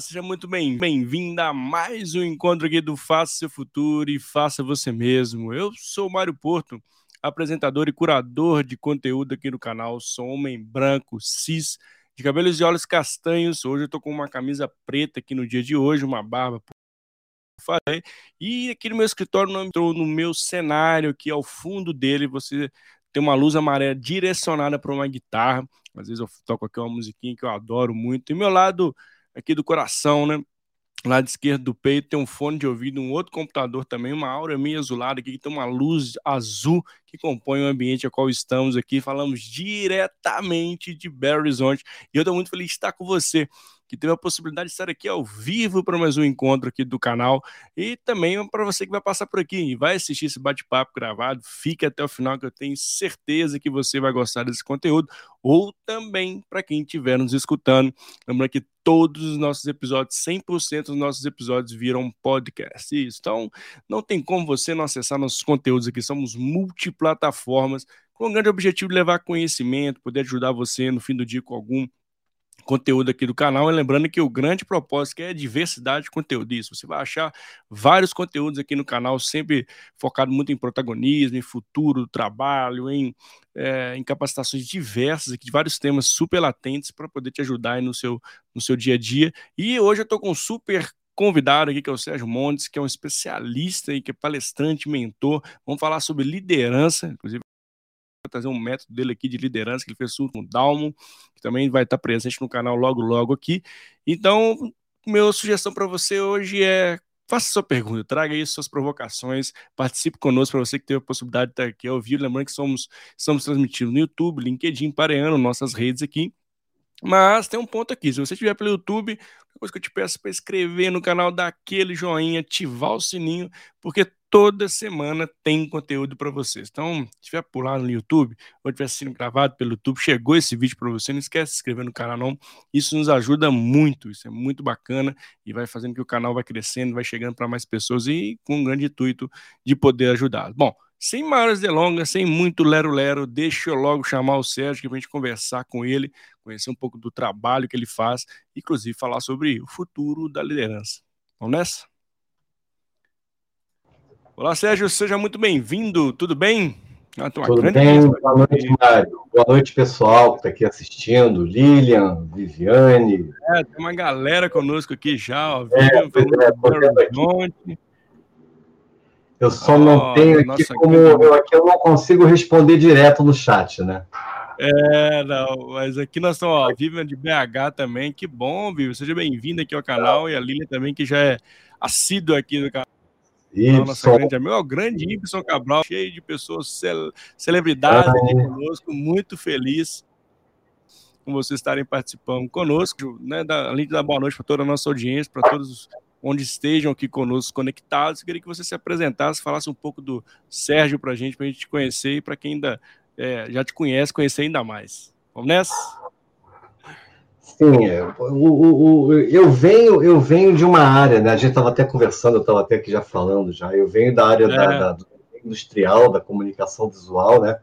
Seja muito bem-vinda a mais um encontro aqui do Faça Seu Futuro e Faça Você Mesmo. Eu sou Mário Porto, apresentador e curador de conteúdo aqui no canal. Sou homem branco, cis, de cabelos e olhos castanhos. Hoje eu tô com uma camisa preta aqui no dia de hoje, uma barba. E aqui no meu escritório, não entrou no meu cenário, aqui ao fundo dele, você tem uma luz amarela direcionada para uma guitarra. Às vezes eu toco aqui uma musiquinha que eu adoro muito. E meu lado aqui do coração, né? lado esquerdo do peito tem um fone de ouvido, um outro computador também, uma aura meio azulada aqui, que tem uma luz azul que compõe o ambiente ao qual estamos aqui. Falamos diretamente de Belo Horizonte e eu estou muito feliz de estar com você que teve a possibilidade de estar aqui ao vivo para mais um encontro aqui do canal e também para você que vai passar por aqui e vai assistir esse bate-papo gravado, fique até o final que eu tenho certeza que você vai gostar desse conteúdo ou também para quem estiver nos escutando, lembrando que todos os nossos episódios, 100% dos nossos episódios viram podcast. Isso. Então, não tem como você não acessar nossos conteúdos aqui, somos multiplataformas com o grande objetivo de levar conhecimento, poder ajudar você no fim do dia com algum conteúdo aqui do canal. E lembrando que o grande propósito é diversidade de conteúdo. Isso, você vai achar vários conteúdos aqui no canal, sempre focado muito em protagonismo, em futuro do trabalho, em, é, em capacitações diversas, de vários temas super latentes para poder te ajudar no seu, no seu dia a dia. E hoje eu estou com um super convidado aqui, que é o Sérgio Montes, que é um especialista e que é palestrante, mentor. Vamos falar sobre liderança, inclusive trazer um método dele aqui de liderança que ele fez com o Dalmo, que também vai estar presente no canal logo, logo aqui. Então, minha sugestão para você hoje é faça sua pergunta, traga aí suas provocações, participe conosco para você que teve a possibilidade de estar aqui ao vivo. Lembrando que somos, estamos transmitindo no YouTube, LinkedIn, Pareano, nossas redes aqui. Mas tem um ponto aqui, se você estiver pelo YouTube, coisa que eu te peço para inscrever no canal, dar aquele joinha, ativar o sininho, porque toda semana tem conteúdo para vocês. Então, se estiver por lá no YouTube, ou estiver assistindo gravado pelo YouTube, chegou esse vídeo para você, não esquece de se inscrever no canal não. Isso nos ajuda muito, isso é muito bacana e vai fazendo que o canal vai crescendo, vai chegando para mais pessoas e com um grande intuito de poder ajudar. Bom, sem maiores delongas, sem muito lero-lero, deixa eu logo chamar o Sérgio para a gente conversar com ele, conhecer um pouco do trabalho que ele faz, inclusive falar sobre o futuro da liderança. Vamos nessa? Olá, Sérgio, seja muito bem-vindo, tudo bem? Ah, tudo bem, boa noite, Mário. Boa noite, pessoal que está aqui assistindo, Lilian, Viviane. É, tem uma galera conosco aqui já, ó. É, é, eu só oh, não tenho aqui como. Eu, aqui eu não consigo responder direto no chat, né? É, não, mas aqui nós estamos, ó, Vivian de BH também, que bom, Vivian, seja bem-vinda aqui ao canal, e a Lilian também, que já é assídua aqui no canal. Nossa grande amigo, o grande Ibson Cabral, cheio de pessoas, cel celebridades aqui conosco, muito feliz com vocês estarem participando conosco, né? Da, além de dar boa noite para toda a nossa audiência, para todos onde estejam aqui conosco conectados. Eu queria que você se apresentasse, falasse um pouco do Sérgio para a gente, para a gente te conhecer e para quem ainda é, já te conhece, conhecer ainda mais. Vamos nessa? Sim, é, o, o, eu venho eu venho de uma área, né? A gente estava até conversando, eu estava até aqui já falando já. Eu venho da área é. da, da, industrial, da comunicação visual, né?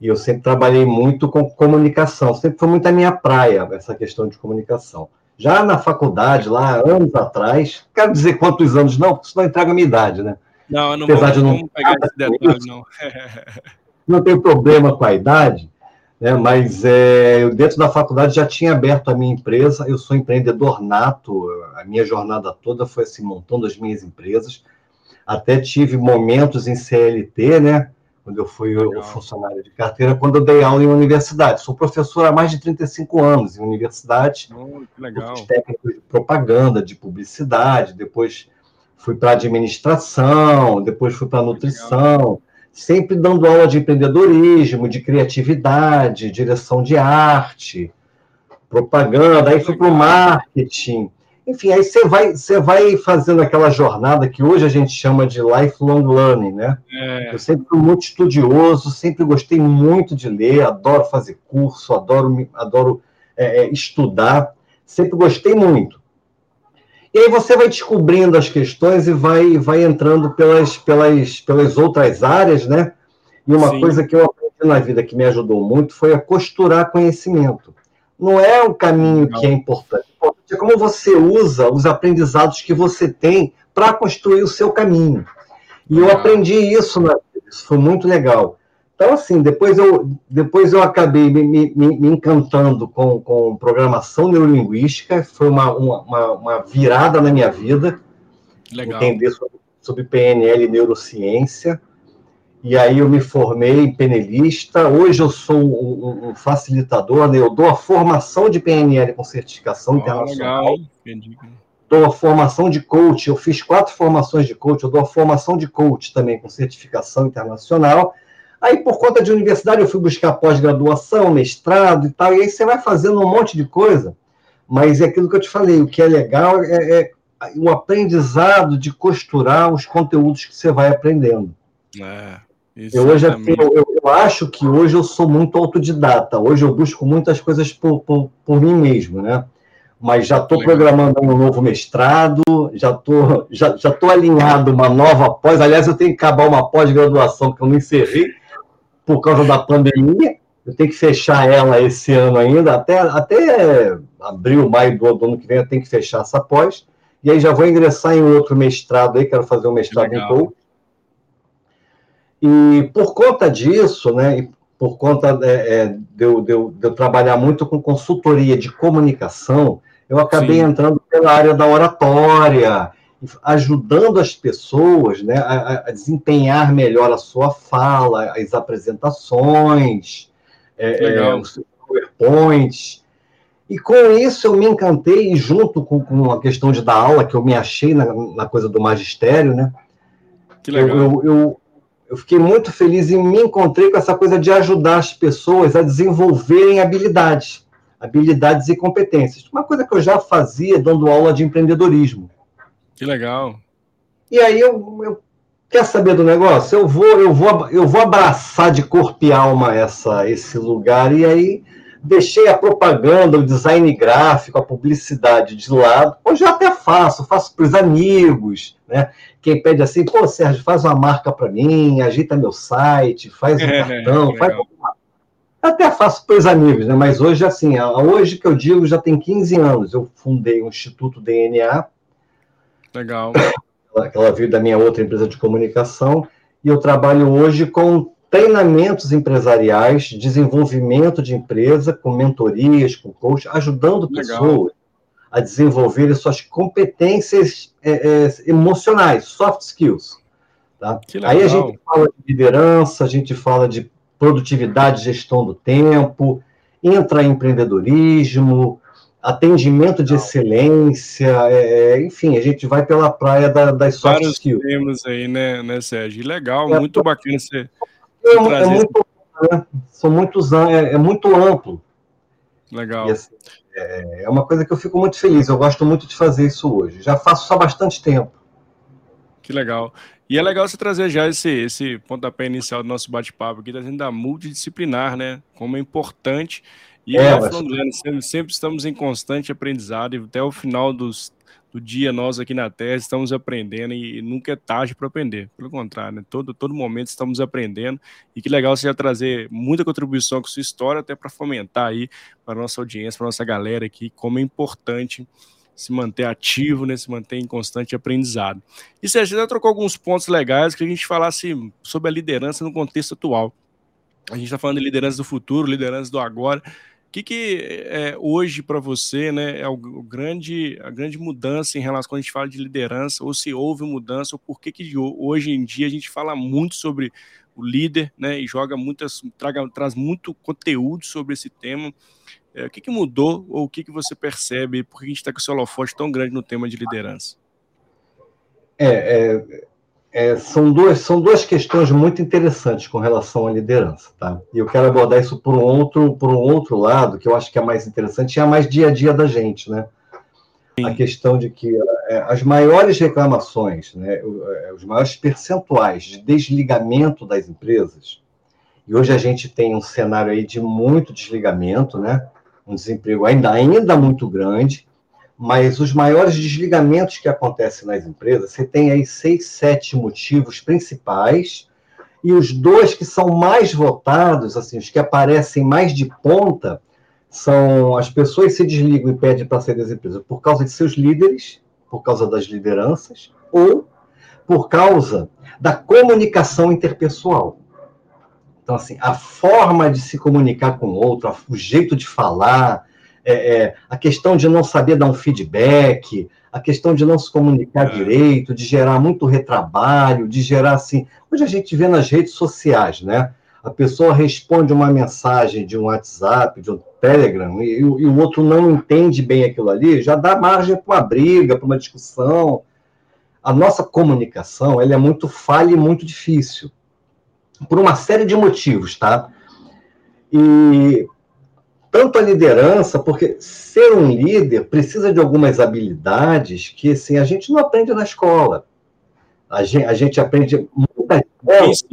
E eu sempre trabalhei muito com comunicação, sempre foi muito a minha praia essa questão de comunicação. Já na faculdade, lá anos atrás, quero dizer quantos anos não, porque senão entrega a minha idade, né? Não, não Apesar vamos, de não pegar esse detalhe, não. não tem problema com a idade, né? mas é, eu dentro da faculdade já tinha aberto a minha empresa, eu sou empreendedor nato, a minha jornada toda foi assim, montando as minhas empresas, até tive momentos em CLT, né, quando eu fui Legal. funcionário de carteira, quando eu dei aula em universidade. Sou professor há mais de 35 anos em universidade, oh, legal. técnicos de propaganda, de publicidade, depois fui para administração, depois fui para nutrição, legal sempre dando aula de empreendedorismo, de criatividade, direção de arte, propaganda, aí fui para o marketing. Enfim, aí você vai, você vai fazendo aquela jornada que hoje a gente chama de lifelong learning, né? É. Eu sempre fui muito estudioso, sempre gostei muito de ler, adoro fazer curso, adoro, adoro é, é estudar, sempre gostei muito. E aí você vai descobrindo as questões e vai, vai entrando pelas, pelas, pelas outras áreas, né? E uma Sim. coisa que eu aprendi na vida que me ajudou muito foi a costurar conhecimento. Não é o caminho Não. que é importante. é como você usa os aprendizados que você tem para construir o seu caminho. E eu aprendi isso, na, isso foi muito legal. Então, assim, depois eu, depois eu acabei me, me, me encantando com, com programação neurolinguística, foi uma, uma, uma virada na minha vida, Legal. entender sobre, sobre PNL e neurociência. E aí eu me formei penelista. Hoje eu sou um, um facilitador, né? eu dou a formação de PNL com certificação oh, internacional. Legal. Dou a formação de coach. Eu fiz quatro formações de coach. Eu dou a formação de coach também com certificação internacional. Aí, por conta de universidade, eu fui buscar pós-graduação, mestrado e tal. E aí você vai fazendo um monte de coisa. Mas é aquilo que eu te falei. O que é legal é, é o aprendizado de costurar os conteúdos que você vai aprendendo. É. Eu, hoje, eu, eu, acho que hoje eu sou muito autodidata. Hoje eu busco muitas coisas por, por, por mim mesmo, né? Mas já estou programando um novo mestrado, já estou já, já tô alinhado uma nova pós. Aliás, eu tenho que acabar uma pós-graduação que eu não encerrei por causa da pandemia. Eu tenho que fechar ela esse ano ainda, até, até abril, maio do, do ano que vem, eu tenho que fechar essa pós. E aí já vou ingressar em outro mestrado aí, quero fazer um mestrado em coach e por conta disso, né, por conta é, é, de, eu, de, eu, de, eu, trabalhar muito com consultoria de comunicação, eu acabei Sim. entrando pela área da oratória, ajudando as pessoas né, a, a desempenhar melhor a sua fala, as apresentações, é, é, os PowerPoints. E com isso eu me encantei, e junto com, com a questão de dar aula, que eu me achei na, na coisa do magistério, né? Que legal. eu, eu eu fiquei muito feliz e me encontrei com essa coisa de ajudar as pessoas a desenvolverem habilidades, habilidades e competências. Uma coisa que eu já fazia dando aula de empreendedorismo. Que legal. E aí eu, eu quer saber do negócio? Eu vou, eu vou, eu vou abraçar de corpo e alma essa, esse lugar e aí deixei a propaganda, o design gráfico, a publicidade de lado. Hoje eu até faço, faço para os amigos, né? Quem pede assim, pô, Sérgio, faz uma marca para mim, agita meu site, faz um é, cartão, é, faz até faço para os amigos, né? Mas hoje, assim, hoje que eu digo, já tem 15 anos. Eu fundei o Instituto DNA. Legal. Ela veio da minha outra empresa de comunicação. E eu trabalho hoje com treinamentos empresariais, desenvolvimento de empresa, com mentorias, com coach, ajudando Legal. pessoas a desenvolverem suas competências é, é, emocionais, soft skills. Tá? Aí a gente fala de liderança, a gente fala de produtividade, gestão do tempo, intraempreendedorismo, atendimento de excelência, é, é, enfim, a gente vai pela praia da, das soft Vários skills. temos aí, né, né, Sérgio? Legal, é, muito bacana você é, é muito, né? São muitos é, é muito amplo. Legal. Assim, é, é uma coisa que eu fico muito feliz. Eu gosto muito de fazer isso hoje. Já faço há bastante tempo. Que legal. E é legal você trazer já esse, esse pontapé inicial do nosso bate-papo aqui, trazendo da multidisciplinar, né? Como é importante. E é, mas... sempre, sempre estamos em constante aprendizado e até o final dos do dia nós aqui na Terra estamos aprendendo e nunca é tarde para aprender. Pelo contrário, né? todo, todo momento estamos aprendendo e que legal você já trazer muita contribuição com sua história até para fomentar aí para nossa audiência, para nossa galera aqui, como é importante se manter ativo, né, se manter em constante aprendizado. E você já trocou alguns pontos legais que a gente falasse sobre a liderança no contexto atual. A gente está falando de liderança do futuro, liderança do agora. O que, que é, hoje para você né, é o, o, grande, a grande mudança em relação quando a gente fala de liderança, ou se houve mudança, ou por que, que hoje em dia a gente fala muito sobre o líder né, e joga muitas, traga, traz muito conteúdo sobre esse tema. É, o que, que mudou, ou o que, que você percebe, por que a gente está com esse holofote tão grande no tema de liderança? É, é, é, são, duas, são duas questões muito interessantes com relação à liderança, tá? E eu quero abordar isso por um outro, por um outro lado, que eu acho que é mais interessante, é mais dia a dia da gente, né? Sim. A questão de que é, as maiores reclamações, né, é, os maiores percentuais de desligamento das empresas, e hoje a gente tem um cenário aí de muito desligamento, né? Um desemprego ainda, ainda muito grande, mas os maiores desligamentos que acontecem nas empresas, você tem aí seis, sete motivos principais, e os dois que são mais votados, assim, os que aparecem mais de ponta, são as pessoas se desligam e pedem para sair das empresas por causa de seus líderes, por causa das lideranças, ou por causa da comunicação interpessoal. Então, assim, a forma de se comunicar com o outro, o jeito de falar, é, é, a questão de não saber dar um feedback, a questão de não se comunicar é. direito, de gerar muito retrabalho, de gerar assim. Hoje a gente vê nas redes sociais, né? A pessoa responde uma mensagem de um WhatsApp, de um Telegram, e, e o outro não entende bem aquilo ali, já dá margem para uma briga, para uma discussão. A nossa comunicação ela é muito falha e muito difícil, por uma série de motivos, tá? E tanto a liderança, porque ser um líder precisa de algumas habilidades que assim, a gente não aprende na escola. A gente, a gente aprende muitas delas,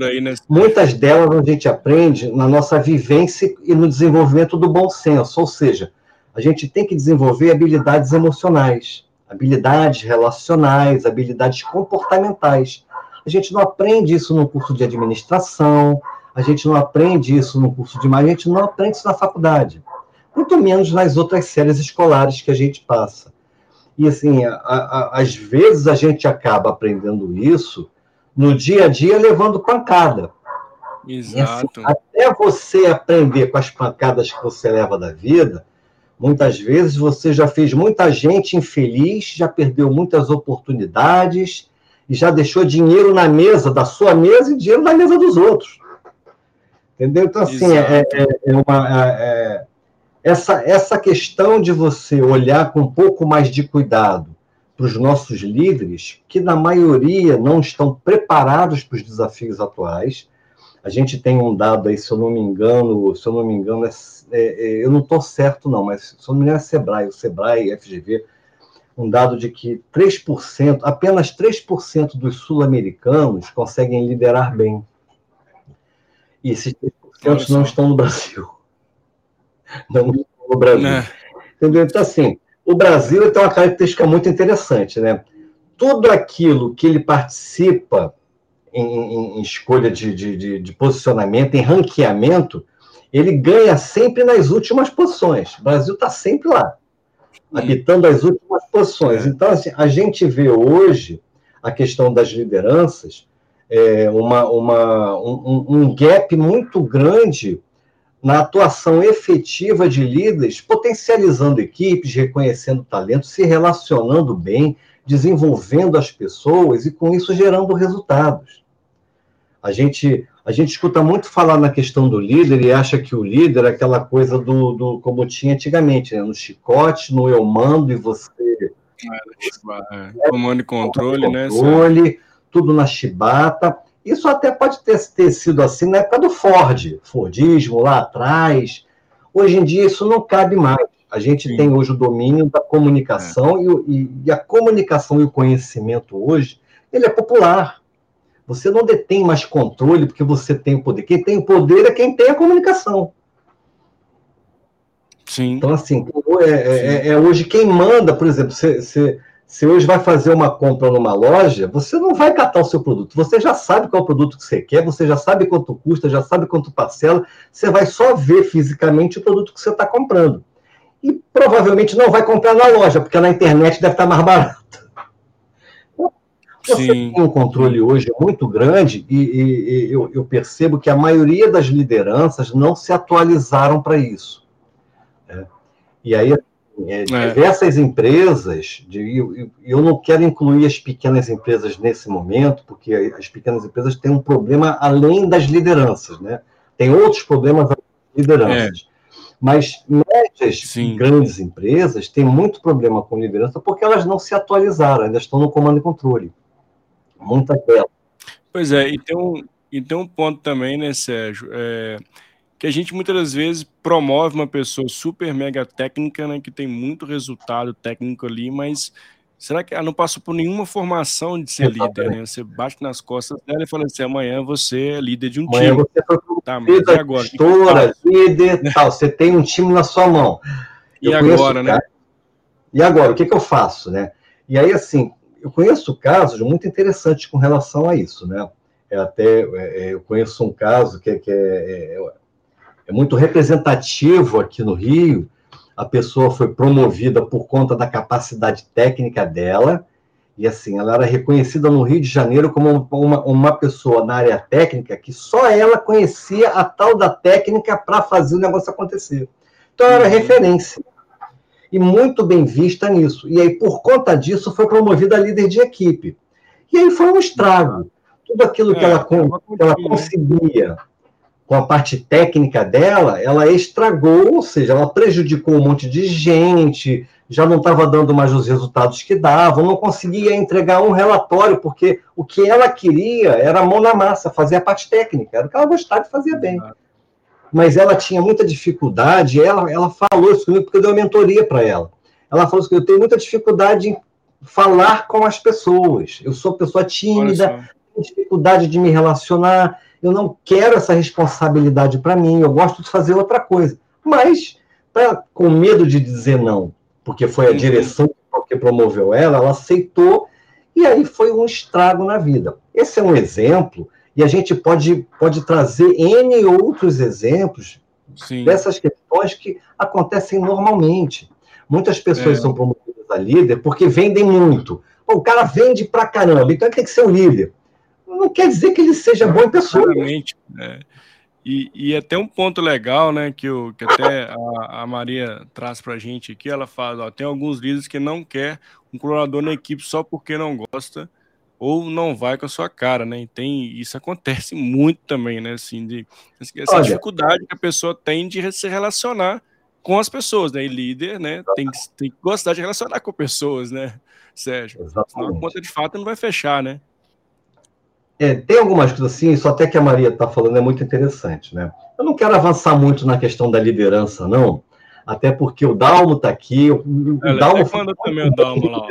aí, né? muitas delas a gente aprende na nossa vivência e no desenvolvimento do bom senso, ou seja, a gente tem que desenvolver habilidades emocionais, habilidades relacionais, habilidades comportamentais. A gente não aprende isso no curso de administração, a gente não aprende isso no curso de mais, a gente não aprende isso na faculdade. Muito menos nas outras séries escolares que a gente passa. E, assim, a, a, às vezes a gente acaba aprendendo isso no dia a dia levando pancada. Exato. Assim, até você aprender com as pancadas que você leva da vida, muitas vezes você já fez muita gente infeliz, já perdeu muitas oportunidades e já deixou dinheiro na mesa da sua mesa e dinheiro na mesa dos outros. Entendeu? Então, assim, é, é, é, uma, é, é, essa, essa questão de você olhar com um pouco mais de cuidado para os nossos líderes, que na maioria não estão preparados para os desafios atuais. A gente tem um dado aí, se eu não me engano, se eu não me engano, é, eu não estou certo não, mas se eu não me engano é Sebrae, o Sebrae, FGV, um dado de que 3%, apenas 3% dos sul-americanos conseguem liderar bem. E esses 3% não estão no Brasil. Não estão no Brasil. É. Entendeu? Então, assim, o Brasil tem uma característica muito interessante, né? Tudo aquilo que ele participa em, em, em escolha de, de, de, posicionamento, em ranqueamento, ele ganha sempre nas últimas posições. O Brasil está sempre lá, habitando as últimas posições. É. Então, assim, a gente vê hoje a questão das lideranças é, uma, uma, um, um gap muito grande na atuação efetiva de líderes, potencializando equipes, reconhecendo talentos, se relacionando bem, desenvolvendo as pessoas e com isso gerando resultados. A gente a gente escuta muito falar na questão do líder e acha que o líder é aquela coisa do, do como tinha antigamente, né? no chicote, no eu mando e você é, é, comando e controle, né? Controle, tudo na chibata. Isso até pode ter, ter sido assim na época do Ford, Fordismo lá atrás. Hoje em dia isso não cabe mais. A gente Sim. tem hoje o domínio da comunicação é. e, e, a comunicação e o conhecimento hoje, ele é popular. Você não detém mais controle porque você tem o poder. Quem tem o poder é quem tem a comunicação. Sim. Então, assim, é, é, é hoje quem manda, por exemplo, você, você se hoje vai fazer uma compra numa loja, você não vai catar o seu produto. Você já sabe qual é o produto que você quer, você já sabe quanto custa, já sabe quanto parcela. Você vai só ver fisicamente o produto que você está comprando. E provavelmente não vai comprar na loja, porque na internet deve estar mais barato. Você Sim. tem um controle hoje muito grande e, e, e eu, eu percebo que a maioria das lideranças não se atualizaram para isso. Né? E aí é, é, diversas empresas, de, eu, eu não quero incluir as pequenas empresas nesse momento, porque as pequenas empresas têm um problema além das lideranças, né? Tem outros problemas além das lideranças. É. Mas médias e grandes empresas têm muito problema com liderança porque elas não se atualizaram, ainda estão no comando e controle. Muitas delas. Pois é, e tem um, e tem um ponto também, né, Sérgio? É, que a gente muitas das vezes promove uma pessoa super mega técnica, né, que tem muito resultado técnico ali, mas será que ela não passou por nenhuma formação de ser líder, né? Você bate nas costas dela e fala assim, amanhã você é líder de um amanhã time. Você foi tá, mas e agora? Gestora, líder, tal, você tem um time na sua mão. Eu e agora, né? E agora, o que, que eu faço, né? E aí, assim, eu conheço casos muito interessantes com relação a isso, né? É até, é, é eu conheço um caso que, que é, é é muito representativo aqui no Rio. A pessoa foi promovida por conta da capacidade técnica dela, e assim, ela era reconhecida no Rio de Janeiro como uma, uma pessoa na área técnica que só ela conhecia a tal da técnica para fazer o negócio acontecer. Então, ela era uhum. referência. E muito bem vista nisso. E aí, por conta disso, foi promovida a líder de equipe. E aí foi um estrago. Tudo aquilo que, é, ela, que ela conseguia com a parte técnica dela, ela estragou, ou seja, ela prejudicou um monte de gente, já não estava dando mais os resultados que davam, não conseguia entregar um relatório, porque o que ela queria era mão na massa, fazer a parte técnica, era o que ela gostava de fazer bem. Mas ela tinha muita dificuldade, ela, ela falou isso comigo porque eu dei uma mentoria para ela. Ela falou assim, eu tenho muita dificuldade em falar com as pessoas, eu sou pessoa tímida, tenho dificuldade de me relacionar, eu não quero essa responsabilidade para mim, eu gosto de fazer outra coisa. Mas, pra, com medo de dizer não, porque foi a uhum. direção que promoveu ela, ela aceitou, e aí foi um estrago na vida. Esse é um exemplo, e a gente pode, pode trazer N outros exemplos Sim. dessas questões que acontecem normalmente. Muitas pessoas é. são promovidas a líder porque vendem muito. o cara vende pra caramba, então ele tem que ser um líder não quer dizer que ele seja em pessoa. Exatamente. É. E, e até um ponto legal, né, que, o, que até a, a Maria traz para a gente aqui, ela fala, ó, tem alguns líderes que não quer um colaborador na equipe só porque não gosta ou não vai com a sua cara, né? E tem, isso acontece muito também, né, assim, de, essa Olha, dificuldade que a pessoa tem de se relacionar com as pessoas, né? E líder, né, tem, tem que gostar de relacionar com pessoas, né, Sérgio? Exatamente. Senão a conta de fato não vai fechar, né? É, tem algumas coisas assim, isso até que a Maria está falando é muito interessante, né? Eu não quero avançar muito na questão da liderança, não, até porque o Dalmo está aqui. O, o Ela Dalmo manda também o Dalmo lá.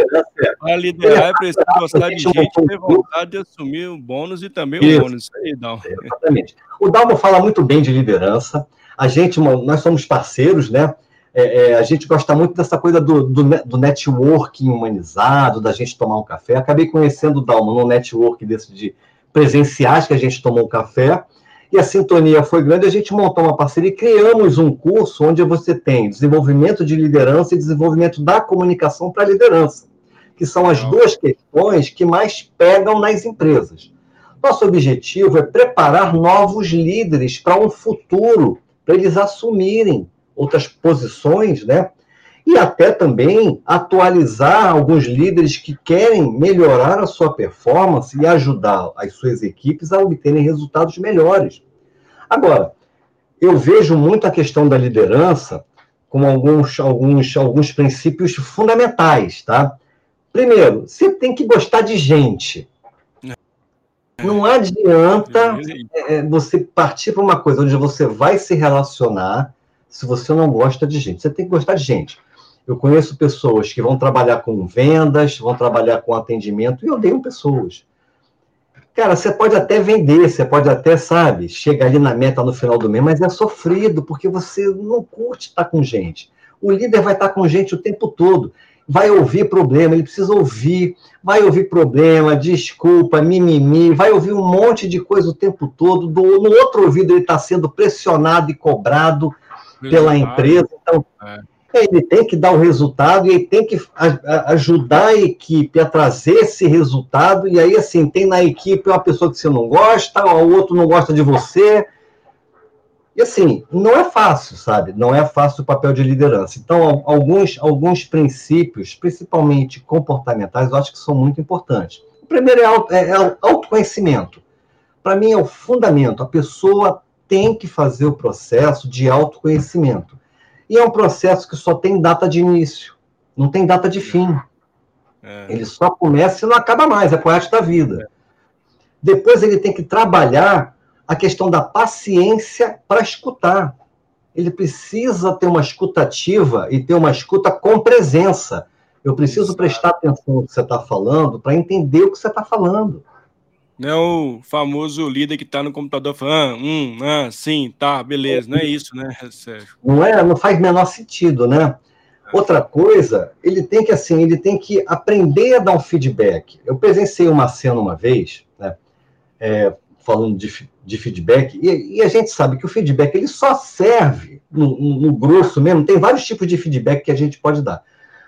Para liderar é preciso gostar de gente, ter vontade de assumir o bônus e também isso, o bônus. Isso aí, Dalmo. Exatamente. O Dalmo fala muito bem de liderança. A gente, nós somos parceiros, né? É, é, a gente gosta muito dessa coisa do, do, do, networking humanizado, da gente tomar um café. Acabei conhecendo o Dalmo no network desse de presenciais que a gente tomou um café, e a sintonia foi grande, a gente montou uma parceria e criamos um curso onde você tem desenvolvimento de liderança e desenvolvimento da comunicação para a liderança, que são as duas questões que mais pegam nas empresas. Nosso objetivo é preparar novos líderes para um futuro, para eles assumirem outras posições, né? E até também atualizar alguns líderes que querem melhorar a sua performance e ajudar as suas equipes a obterem resultados melhores. Agora, eu vejo muito a questão da liderança com alguns, alguns, alguns princípios fundamentais, tá? Primeiro, você tem que gostar de gente. Não adianta é, é você partir para uma coisa onde você vai se relacionar se você não gosta de gente. Você tem que gostar de gente. Eu conheço pessoas que vão trabalhar com vendas, vão trabalhar com atendimento, e odeiam pessoas. Cara, você pode até vender, você pode até, sabe, chegar ali na meta no final do mês, mas é sofrido, porque você não curte estar com gente. O líder vai estar com gente o tempo todo. Vai ouvir problema, ele precisa ouvir, vai ouvir problema, desculpa, mimimi, vai ouvir um monte de coisa o tempo todo. Do, no outro ouvido, ele está sendo pressionado e cobrado pela empresa. Então, é ele tem que dar o resultado e ele tem que ajudar a equipe a trazer esse resultado. E aí, assim, tem na equipe uma pessoa que você não gosta, o outro não gosta de você. E assim, não é fácil, sabe? Não é fácil o papel de liderança. Então, alguns, alguns princípios, principalmente comportamentais, eu acho que são muito importantes. O primeiro é, auto, é, é autoconhecimento. Para mim, é o fundamento. A pessoa tem que fazer o processo de autoconhecimento. E é um processo que só tem data de início, não tem data de fim. É. Ele só começa e não acaba mais, é resto da vida. Depois ele tem que trabalhar a questão da paciência para escutar. Ele precisa ter uma escutativa e ter uma escuta com presença. Eu preciso prestar atenção no que você está falando para entender o que você está falando. Não é o famoso líder que está no computador falando, ah, hum, ah, sim, tá, beleza. Não é isso, né, Sérgio? Não é, não faz menor sentido, né? É. Outra coisa, ele tem que assim, ele tem que aprender a dar um feedback. Eu presenciei uma cena uma vez, né? É, falando de, de feedback, e, e, a gente sabe que o feedback ele só serve, no, no, grosso mesmo, tem vários tipos de feedback que a gente pode dar.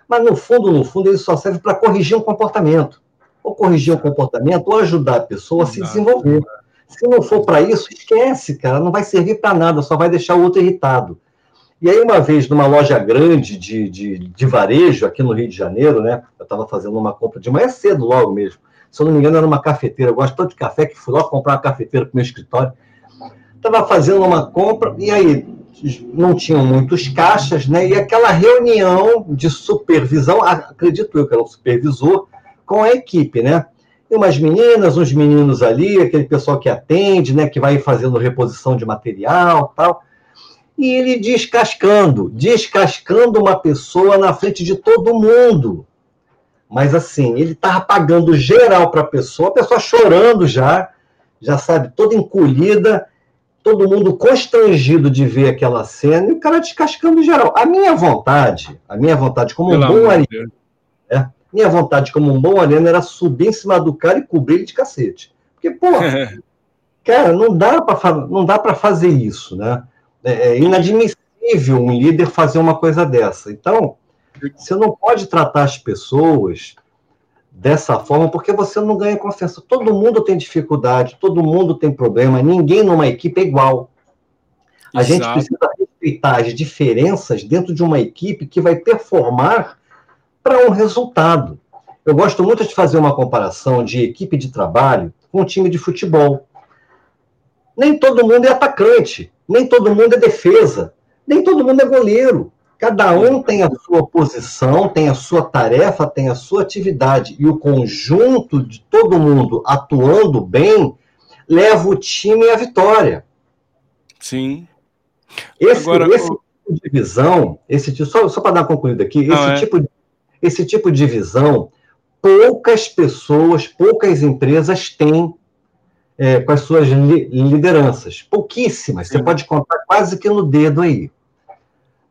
Mas no fundo, no fundo, ele só serve para corrigir um comportamento. Ou corrigir um comportamento, ou ajudar a pessoa a se desenvolver. Se não for para isso, esquece, cara, não vai servir para nada, só vai deixar o outro irritado. E aí, uma vez, numa loja grande de, de, de varejo, aqui no Rio de Janeiro, né? Eu estava fazendo uma compra de manhã cedo, logo mesmo. Se eu não me engano, era uma cafeteira. Eu gosto tanto de café que fui logo comprar uma cafeteira para o meu escritório. Estava fazendo uma compra, e aí não tinham muitos caixas, né? E aquela reunião de supervisão, acredito eu que era o supervisor, com a equipe, né? E umas meninas, uns meninos ali, aquele pessoal que atende, né? Que vai fazendo reposição de material tal e ele descascando, descascando uma pessoa na frente de todo mundo. Mas assim, ele estava pagando geral para a pessoa, a pessoa chorando já, já sabe, toda encolhida, todo mundo constrangido de ver aquela cena e o cara descascando geral. A minha vontade, a minha vontade como Pelo um bom ariano, é, minha vontade como um bom ariano era subir em cima do cara e cobrir ele de cacete. Porque, pô, cara, não dá para não dá para fazer isso, né? É, é inadmissível um líder fazer uma coisa dessa. Então, você não pode tratar as pessoas dessa forma porque você não ganha confiança. Todo mundo tem dificuldade, todo mundo tem problema, ninguém numa equipe é igual. A Exato. gente precisa respeitar as diferenças dentro de uma equipe que vai performar para um resultado. Eu gosto muito de fazer uma comparação de equipe de trabalho com um time de futebol. Nem todo mundo é atacante. Nem todo mundo é defesa, nem todo mundo é goleiro. Cada um tem a sua posição, tem a sua tarefa, tem a sua atividade. E o conjunto de todo mundo atuando bem leva o time à vitória. Sim. Esse, Agora, esse tipo de visão, esse, só, só para dar concluído aqui, esse, é. tipo de, esse tipo de visão, poucas pessoas, poucas empresas têm é, com as suas li lideranças. Pouquíssimas, você pode contar quase que no dedo aí.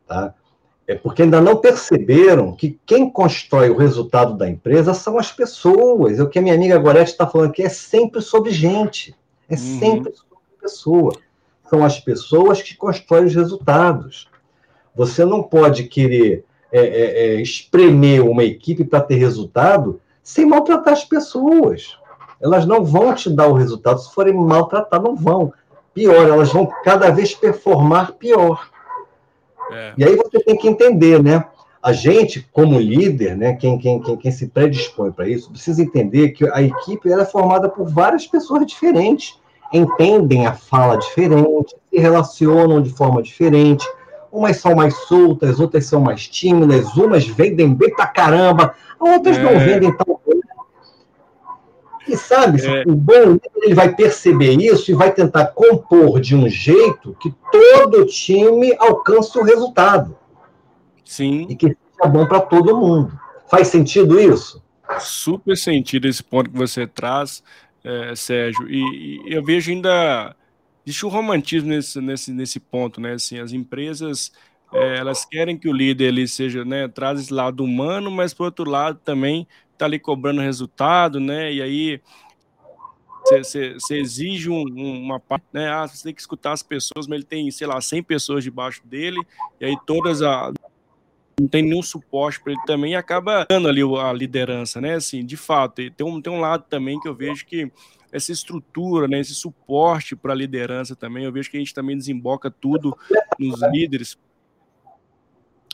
Tá? É porque ainda não perceberam que quem constrói o resultado da empresa são as pessoas. É o que a minha amiga Gorete está falando aqui, é sempre sobre gente. É uhum. sempre sobre pessoa. São as pessoas que constroem os resultados. Você não pode querer é, é, é espremer uma equipe para ter resultado sem maltratar as pessoas elas não vão te dar o resultado se forem maltratadas, não vão. Pior, elas vão cada vez performar pior. É. E aí você tem que entender, né? A gente, como líder, né, quem, quem, quem, quem se predispõe para isso, precisa entender que a equipe é formada por várias pessoas diferentes, entendem a fala diferente, se relacionam de forma diferente. Umas são mais soltas, outras são mais tímidas, umas vendem bem pra caramba, outras é. não vendem tão bem, e sabe, é... o bom ele vai perceber isso e vai tentar compor de um jeito que todo time alcance o resultado. Sim. E que seja bom para todo mundo. Faz sentido isso? Super sentido esse ponto que você traz, é, Sérgio. E, e, eu vejo ainda existe um romantismo nesse, nesse, nesse ponto, né? Assim, as empresas é, elas querem que o líder ele seja, né, traz esse lado humano, mas por outro lado também tá ali cobrando resultado, né? E aí você exige um, uma parte, né? Ah, você tem que escutar as pessoas, mas ele tem, sei lá, 100 pessoas debaixo dele, e aí todas a não tem nenhum suporte para ele também e acaba dando ali a liderança, né? Assim, de fato, tem um, tem um lado também que eu vejo que essa estrutura, né, esse suporte para a liderança também, eu vejo que a gente também desemboca tudo nos líderes,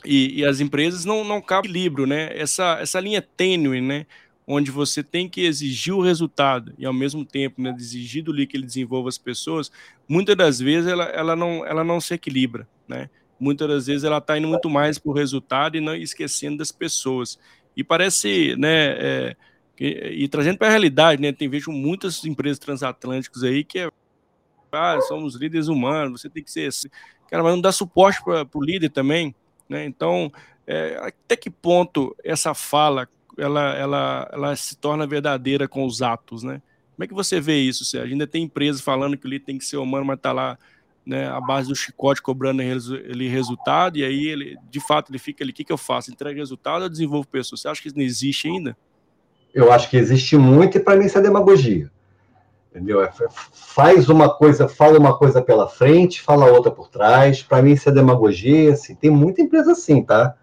e, e, as empresas não, não cabem equilíbrio, né? Essa, essa linha tênue, né? Onde você tem que exigir o resultado e ao mesmo tempo né, exigir do que ele desenvolva as pessoas, muitas das vezes ela, ela, não, ela não se equilibra, né? Muitas das vezes ela está indo muito mais para o resultado e não esquecendo das pessoas. E parece, né? É, e, e, trazendo para a realidade, né? Tem vejo muitas empresas transatlânticas aí que é, ah, somos líderes humanos, você tem que ser, cara, mas não dá suporte para o líder também né? Então, é, até que ponto essa fala ela, ela, ela se torna verdadeira com os atos? Né? Como é que você vê isso, Sérgio? Ainda tem empresas falando que o líder tem que ser humano, mas está lá né, a base do chicote cobrando ele resultado, e aí ele, de fato, ele fica ali, o que, que eu faço? Entrega resultado ou desenvolvo pessoas? Você acha que isso não existe ainda? Eu acho que existe muito, e para mim isso é demagogia. Entendeu? É, faz uma coisa, fala uma coisa pela frente, fala outra por trás. Para mim, isso é demagogia. Assim. Tem muita empresa assim, tá?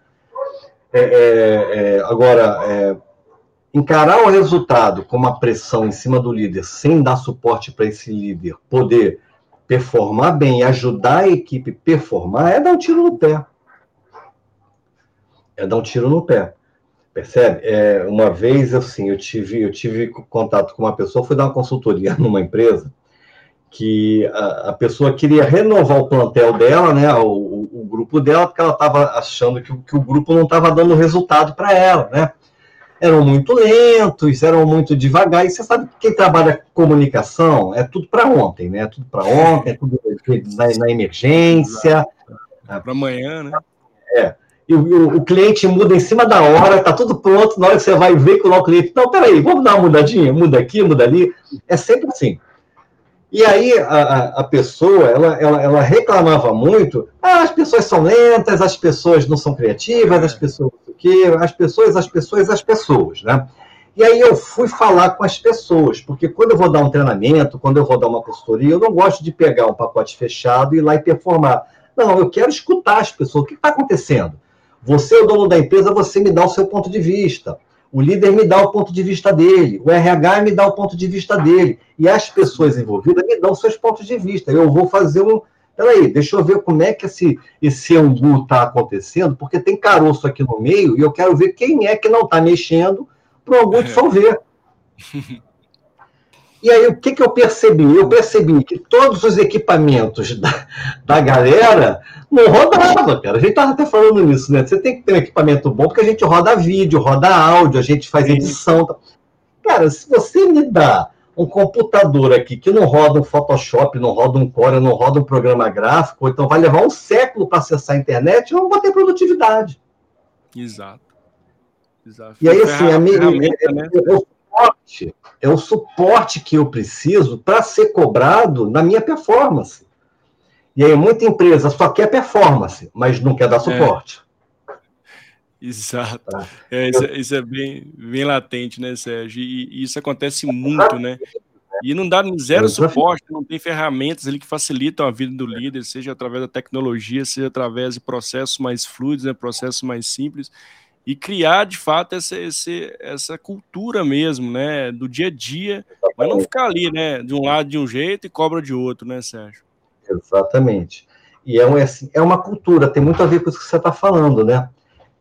É, é, é, agora, é, encarar o resultado com uma pressão em cima do líder, sem dar suporte para esse líder poder performar bem, ajudar a equipe performar, é dar um tiro no pé. É dar um tiro no pé. Percebe? É, uma vez, assim, eu tive, eu tive contato com uma pessoa, fui dar uma consultoria numa empresa, que a, a pessoa queria renovar o plantel dela, né, o, o, o grupo dela, porque ela estava achando que, que, o grupo não estava dando resultado para ela, né? Eram muito lentos, eram muito devagar, e você sabe que quem trabalha comunicação é tudo para ontem, né? É tudo para ontem, é tudo na, na emergência. Para amanhã, né? É e o, o, cliente muda em cima da hora, tá tudo pronto, na hora que você vai ver com o cliente, não, peraí, vamos dar uma mudadinha, muda aqui, muda ali. É sempre assim. E aí a, a pessoa, ela, ela, ela, reclamava muito, ah, as pessoas são lentas, as pessoas não são criativas, as pessoas o quê, as pessoas, as pessoas, as pessoas, né? E aí eu fui falar com as pessoas, porque quando eu vou dar um treinamento, quando eu vou dar uma consultoria, eu não gosto de pegar um pacote fechado e ir lá e performar. Não, eu quero escutar as pessoas. O que está acontecendo? Você é o dono da empresa, você me dá o seu ponto de vista. O líder me dá o ponto de vista dele, o RH me dá o ponto de vista dele, e as pessoas envolvidas me dão seus pontos de vista. Eu vou fazer um. Peraí, deixa eu ver como é que esse, esse angu está acontecendo, porque tem caroço aqui no meio e eu quero ver quem é que não está mexendo para o angu dissolver. E aí, o que, que eu percebi? Eu percebi que todos os equipamentos da, da galera não rodavam, cara. A gente estava até falando nisso, né? Você tem que ter um equipamento bom, porque a gente roda vídeo, roda áudio, a gente faz edição. Tá? Cara, se você me dá um computador aqui que não roda um Photoshop, não roda um Core, não roda um programa gráfico, então vai levar um século para acessar a internet, eu não vou ter produtividade. Exato. Exato. E aí, assim, a minha, né? eu, suporte, é o suporte que eu preciso para ser cobrado na minha performance. E aí, muita empresa só quer performance, mas não quer dar é. suporte. É. Exato. Tá. É, isso, é, isso, é bem, bem latente, né, Sérgio? E, e isso acontece muito, né? E não dá zero suporte, não tem ferramentas ali que facilitam a vida do líder, seja através da tecnologia, seja através de processos mais fluidos, né, processos mais simples e criar de fato essa, essa, essa cultura mesmo, né, do dia a dia, mas não ficar ali, né, de um lado de um jeito e cobra de outro, né, Sérgio? Exatamente. E é, um, é, assim, é uma cultura, tem muito a ver com isso que você está falando, né?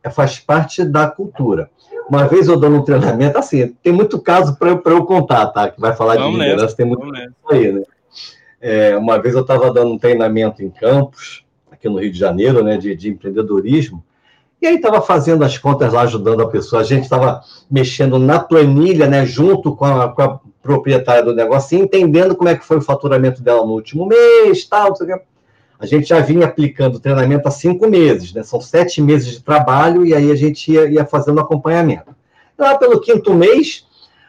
É, faz parte da cultura. Uma vez eu dando um treinamento, assim, tem muito caso para eu, eu contar, tá? Que vai falar vamos de liderança, tem muito aí, né? É, uma vez eu estava dando um treinamento em Campos, aqui no Rio de Janeiro, né, de, de empreendedorismo, e aí estava fazendo as contas lá, ajudando a pessoa. A gente estava mexendo na planilha, né, junto com a, com a proprietária do negócio, entendendo como é que foi o faturamento dela no último mês, tal, A gente já vinha aplicando treinamento há cinco meses, né? São sete meses de trabalho e aí a gente ia, ia fazendo acompanhamento. Lá pelo quinto mês,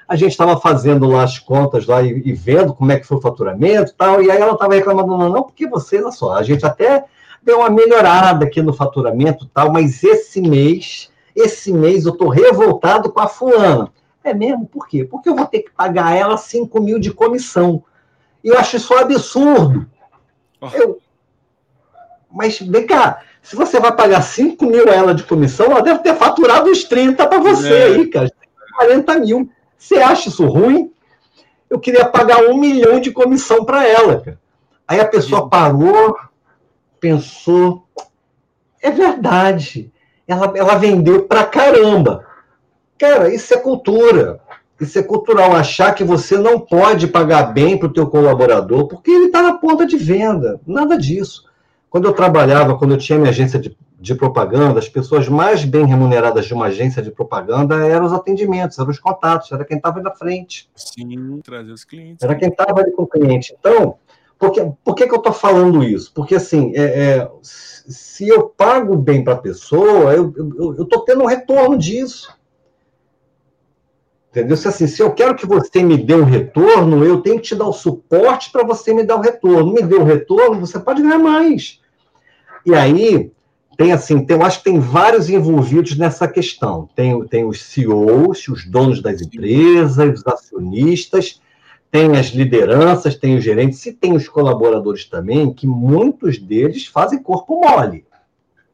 a gente estava fazendo lá as contas lá e, e, vendo como é que foi o faturamento tal, e aí ela estava reclamando, não, não, porque você, olha só, a gente até deu uma melhorada aqui no faturamento tal, mas esse mês, esse mês eu estou revoltado com a fulana. É mesmo? Por quê? Porque eu vou ter que pagar ela 5 mil de comissão. E eu acho isso um absurdo. Oh. Eu... Mas vem cá, se você vai pagar 5 mil a ela de comissão, ela deve ter faturado uns 30 para você é. aí, cara. 40 mil. Você acha isso ruim? Eu queria pagar um milhão de comissão para ela, cara. Aí a pessoa parou, pensou, é verdade, ela, ela vendeu pra caramba. Cara, isso é cultura. Isso é cultural, achar que você não pode pagar bem para o teu colaborador porque ele está na ponta de venda. Nada disso. Quando eu trabalhava, quando eu tinha minha agência de, de propaganda, as pessoas mais bem remuneradas de uma agência de propaganda eram os atendimentos, eram os contatos, era quem estava na frente. Sim, trazer os clientes. Era quem estava ali com o cliente. Então, por que, por que, que eu estou falando isso? Porque, assim, é, é, se eu pago bem para a pessoa, eu estou tendo um retorno disso. Entendeu? Se, assim, se eu quero que você me dê um retorno, eu tenho que te dar o suporte para você me dar o retorno. Me deu o retorno, você pode ganhar mais. E aí, tem assim, tem, eu acho que tem vários envolvidos nessa questão. Tem, tem os CEOs, os donos das empresas, os acionistas, tem as lideranças, tem os gerentes e tem os colaboradores também, que muitos deles fazem corpo mole.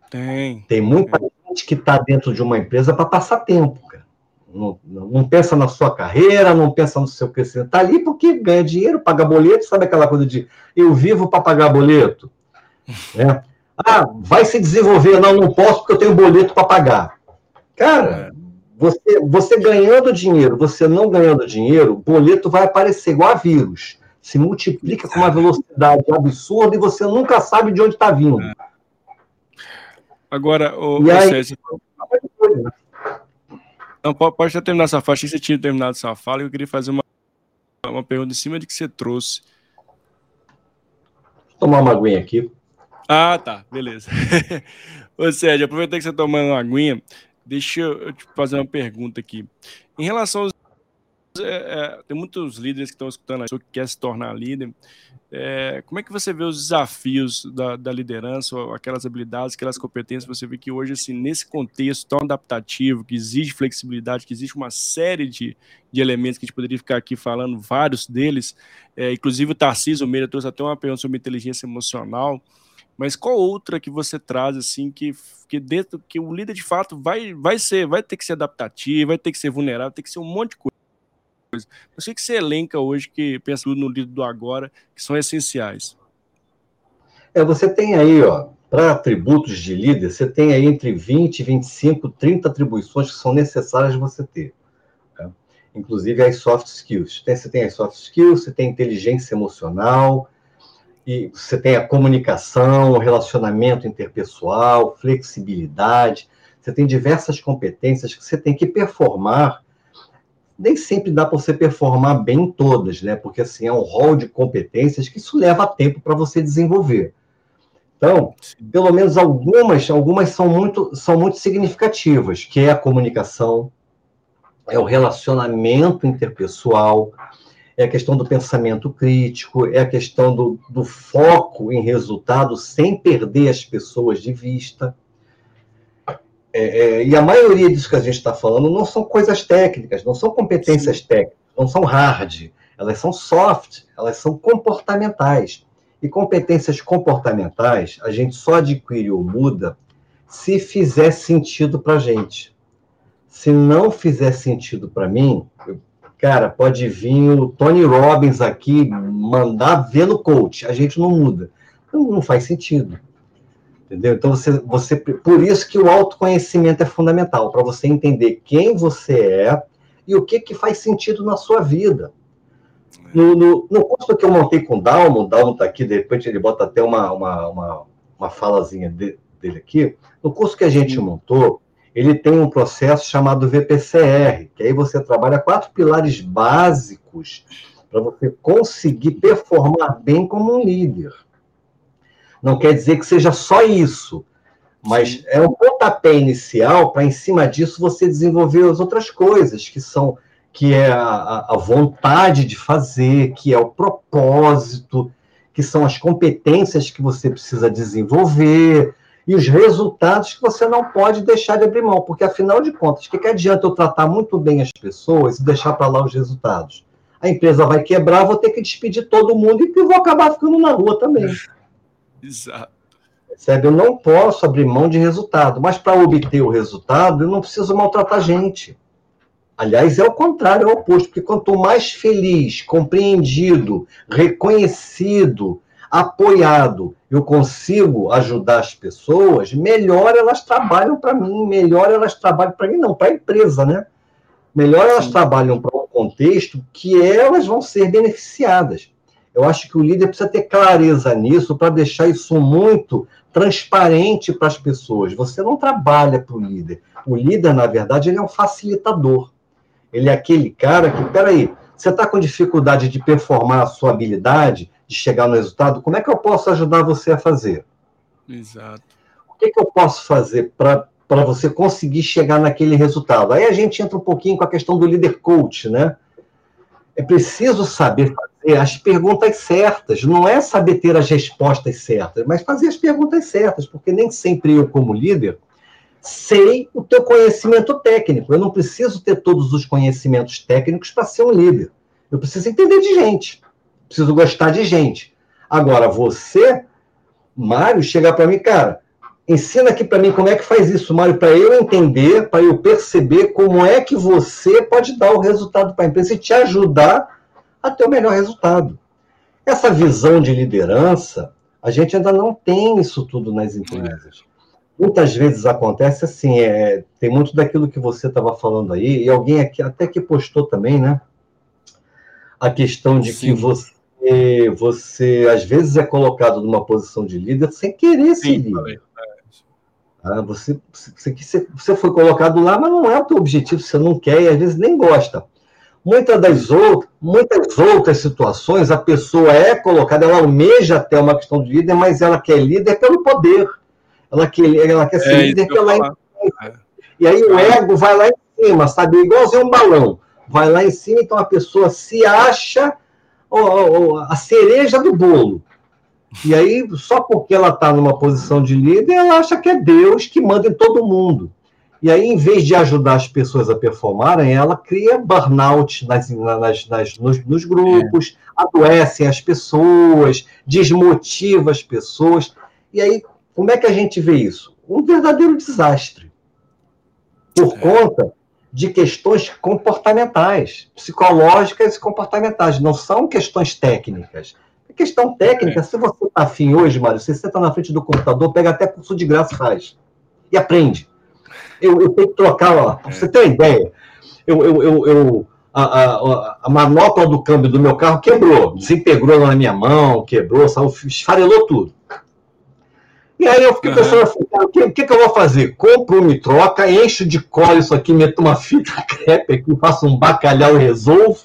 Tem. Tem muita tem. gente que está dentro de uma empresa para passar tempo, cara. Não, não, pensa na sua carreira, não pensa no seu crescimento. Está ali porque ganha dinheiro, paga boleto, sabe aquela coisa de eu vivo para pagar boleto? né? Ah, vai se desenvolver. Não, não posso porque eu tenho boleto para pagar. Cara. Você, você ganhando dinheiro, você não ganhando dinheiro, o boleto vai aparecer igual a vírus. Se multiplica com uma velocidade absurda e você nunca sabe de onde está vindo. Agora, o, e aí, César, não, pode, pode terminar essa faixa, você tinha terminado essa fala, eu queria fazer uma, uma pergunta em cima de que você trouxe. Vou tomar uma aguinha aqui. Ah, tá, beleza. Ô Sérgio, aproveitando que você está tomando uma aguinha, deixa eu te fazer uma pergunta aqui. Em relação aos. É, é, tem muitos líderes que estão escutando a que quer se tornar líder. É, como é que você vê os desafios da, da, liderança, aquelas habilidades, aquelas competências? Você vê que hoje, assim, nesse contexto tão adaptativo, que exige flexibilidade, que existe uma série de, de elementos que a gente poderia ficar aqui falando, vários deles, é, inclusive o Tarcísio Meira trouxe até uma pergunta sobre inteligência emocional. Mas qual outra que você traz assim que, que dentro que o líder de fato vai vai ser, vai ter que ser adaptativo, vai ter que ser vulnerável, tem que ser um monte de coisa. Mas o que você elenca hoje que pensa no líder do agora que são essenciais? É, você tem aí, ó, para atributos de líder, você tem aí entre 20, 25, 30 atribuições que são necessárias você ter. Tá? Inclusive as soft skills. Você tem as soft skills, você tem inteligência emocional, e você tem a comunicação, o relacionamento interpessoal, flexibilidade, você tem diversas competências que você tem que performar. Nem sempre dá para você performar bem todas, né? Porque assim é um rol de competências que isso leva tempo para você desenvolver. Então, pelo menos algumas, algumas são muito, são muito significativas, que é a comunicação, é o relacionamento interpessoal, é a questão do pensamento crítico, é a questão do, do foco em resultado sem perder as pessoas de vista. É, é, e a maioria disso que a gente está falando não são coisas técnicas, não são competências Sim. técnicas, não são hard, elas são soft, elas são comportamentais. E competências comportamentais a gente só adquire ou muda se fizer sentido para a gente. Se não fizer sentido para mim, eu Cara, pode vir o Tony Robbins aqui mandar ver no coach, a gente não muda. Não, não faz sentido. Entendeu? Então, você, você, por isso que o autoconhecimento é fundamental, para você entender quem você é e o que, que faz sentido na sua vida. No, no, no curso que eu montei com o Dalmo, o Dalmo está aqui, de repente ele bota até uma, uma, uma, uma falazinha de, dele aqui. No curso que a gente montou, ele tem um processo chamado VPCR, que aí você trabalha quatro pilares básicos para você conseguir performar bem como um líder. Não quer dizer que seja só isso, mas é um pontapé inicial para, em cima disso, você desenvolver as outras coisas, que são que é a, a vontade de fazer, que é o propósito, que são as competências que você precisa desenvolver, e os resultados que você não pode deixar de abrir mão, porque afinal de contas, o que, que adianta eu tratar muito bem as pessoas e deixar para lá os resultados? A empresa vai quebrar, vou ter que despedir todo mundo e vou acabar ficando na rua também. Exato. Percebe? Eu não posso abrir mão de resultado, mas para obter o resultado, eu não preciso maltratar gente. Aliás, é o contrário, é o oposto, porque quanto mais feliz, compreendido, reconhecido, apoiado, eu consigo ajudar as pessoas, melhor elas trabalham para mim, melhor elas trabalham para mim, não, para a empresa, né? Melhor elas trabalham para um contexto que elas vão ser beneficiadas. Eu acho que o líder precisa ter clareza nisso para deixar isso muito transparente para as pessoas. Você não trabalha para o líder. O líder, na verdade, ele é um facilitador. Ele é aquele cara que, peraí, você está com dificuldade de performar a sua habilidade, de chegar no resultado, como é que eu posso ajudar você a fazer? Exato. O que, que eu posso fazer para você conseguir chegar naquele resultado? Aí a gente entra um pouquinho com a questão do líder coach, né? É preciso saber fazer as perguntas certas, não é saber ter as respostas certas, mas fazer as perguntas certas, porque nem sempre eu, como líder, sei o teu conhecimento técnico. Eu não preciso ter todos os conhecimentos técnicos para ser um líder. Eu preciso entender de gente. Preciso gostar de gente. Agora, você, Mário, chegar para mim, cara, ensina aqui para mim como é que faz isso, Mário, para eu entender, para eu perceber como é que você pode dar o resultado para a empresa e te ajudar a ter o melhor resultado. Essa visão de liderança, a gente ainda não tem isso tudo nas empresas. Muitas vezes acontece assim, é, tem muito daquilo que você estava falando aí, e alguém aqui até que postou também, né? A questão de Sim. que você, você às vezes é colocado numa posição de líder sem querer ser líder. Ah, você, você, você foi colocado lá, mas não é o teu objetivo, você não quer e às vezes nem gosta. Muitas das outras, muitas outras situações, a pessoa é colocada, ela almeja até uma questão de líder, mas ela quer líder pelo poder. Ela quer, ela quer ser é, líder pela é. E aí o ego vai lá em cima, sabe? Igualzinho um balão. Vai lá em cima, então a pessoa se acha a cereja do bolo. E aí, só porque ela está numa posição de líder, ela acha que é Deus que manda em todo mundo. E aí, em vez de ajudar as pessoas a performarem, ela cria burnout nas, nas, nas nos, nos, grupos, é. adoecem as pessoas, desmotiva as pessoas. E aí, como é que a gente vê isso? Um verdadeiro desastre. Por é. conta de questões comportamentais, psicológicas e comportamentais, não são questões técnicas. A questão técnica, é. se você está afim hoje, Mário, você senta na frente do computador, pega até curso de graça e faz. E aprende eu, eu tenho que trocar, ó, pra você ter uma ideia, eu, eu, eu, eu a, a, a, manopla do câmbio do meu carro quebrou, desintegrou na minha mão, quebrou, saiu, esfarelou tudo. E aí eu fiquei uhum. pensando assim, o que, que, que, eu vou fazer? Compro uma troca, encho de cola isso aqui, meto uma fita crepe aqui, faço um bacalhau e resolvo,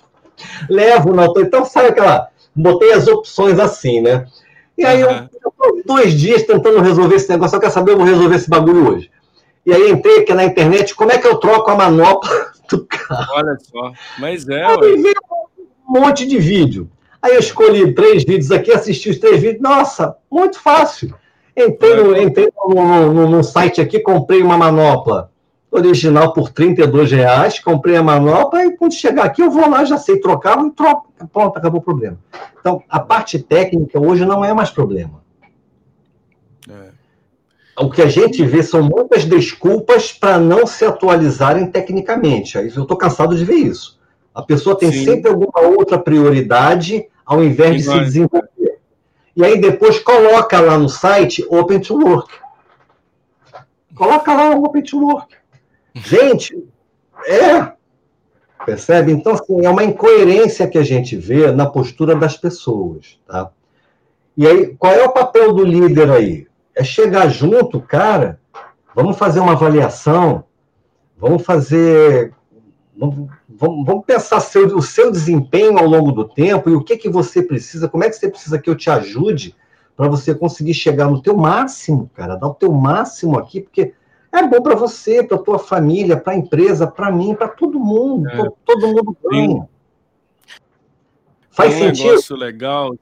levo na Então sabe aquela. Botei as opções assim, né? E aí uhum. eu, eu dois dias tentando resolver esse negócio, eu quero saber, eu vou resolver esse bagulho hoje. E aí entrei aqui na internet, como é que eu troco a manopla do carro? Olha só, mas é. Aí vi um monte de vídeo. Aí eu escolhi três vídeos aqui, assisti os três vídeos. Nossa, muito fácil. Entrei, no, entrei no, no, no site aqui, comprei uma manopla original por 32 reais, comprei a manopla e quando chegar aqui eu vou lá, já sei trocar, e troco. Pronto, acabou o problema. Então, a parte técnica hoje não é mais problema. É o que a gente vê são muitas desculpas para não se atualizarem tecnicamente. Eu estou cansado de ver isso. A pessoa tem Sim. sempre alguma outra prioridade ao invés de se desenvolver. E aí depois coloca lá no site Open to Work. Coloca lá Open to Work. Gente, é. Percebe? Então, assim, é uma incoerência que a gente vê na postura das pessoas. Tá? E aí, qual é o papel do líder aí? é chegar junto, cara, vamos fazer uma avaliação, vamos fazer. Vamos, vamos, pensar seu, o seu desempenho ao longo do tempo e o que, que você precisa, como é que você precisa que eu te ajude para você conseguir chegar no teu máximo, cara, dar o teu máximo aqui, porque é bom para você, para tua família, para a empresa, para mim, para todo mundo, é. todo, todo, mundo ganha. Faz um sentido? negócio legal,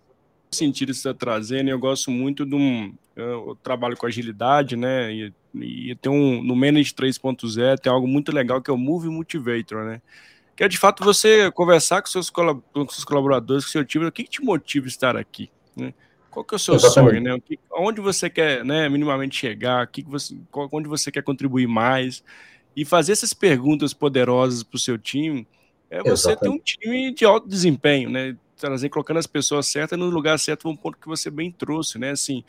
sentido que você está trazendo, eu gosto muito de um, eu trabalho com agilidade, né? E, e tem um no Manage 3.0 tem algo muito legal que é o Move Motivator, né? Que é de fato você conversar com seus, com seus colaboradores, com seu time, o que, que te motiva a estar aqui, né? Qual que é o seu Exatamente. sonho, né? Que, onde você quer, né, minimamente chegar? Que que você, onde você quer contribuir mais? E fazer essas perguntas poderosas para o seu time é você Exatamente. ter um time de alto desempenho, né? Trazer, colocando as pessoas certas no lugar certo, um ponto que você bem trouxe, né? Assim,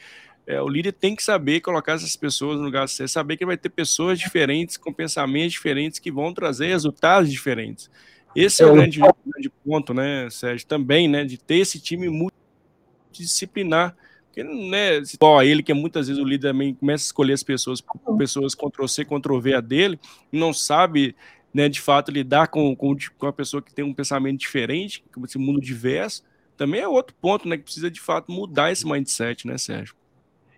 é, o líder tem que saber colocar essas pessoas no lugar certo, saber que vai ter pessoas diferentes, com pensamentos diferentes, que vão trazer resultados diferentes. Esse é, é o grande, grande, ponto, né, Sérgio? Também, né, de ter esse time multidisciplinar. Porque não é só ele, que muitas vezes o líder também começa a escolher as pessoas, pessoas Ctrl-C, Ctrl-V a dele, não sabe, né, de fato, lidar com, com, com a pessoa que tem um pensamento diferente, com esse mundo diverso. Também é outro ponto, né, que precisa, de fato, mudar esse mindset, né, Sérgio?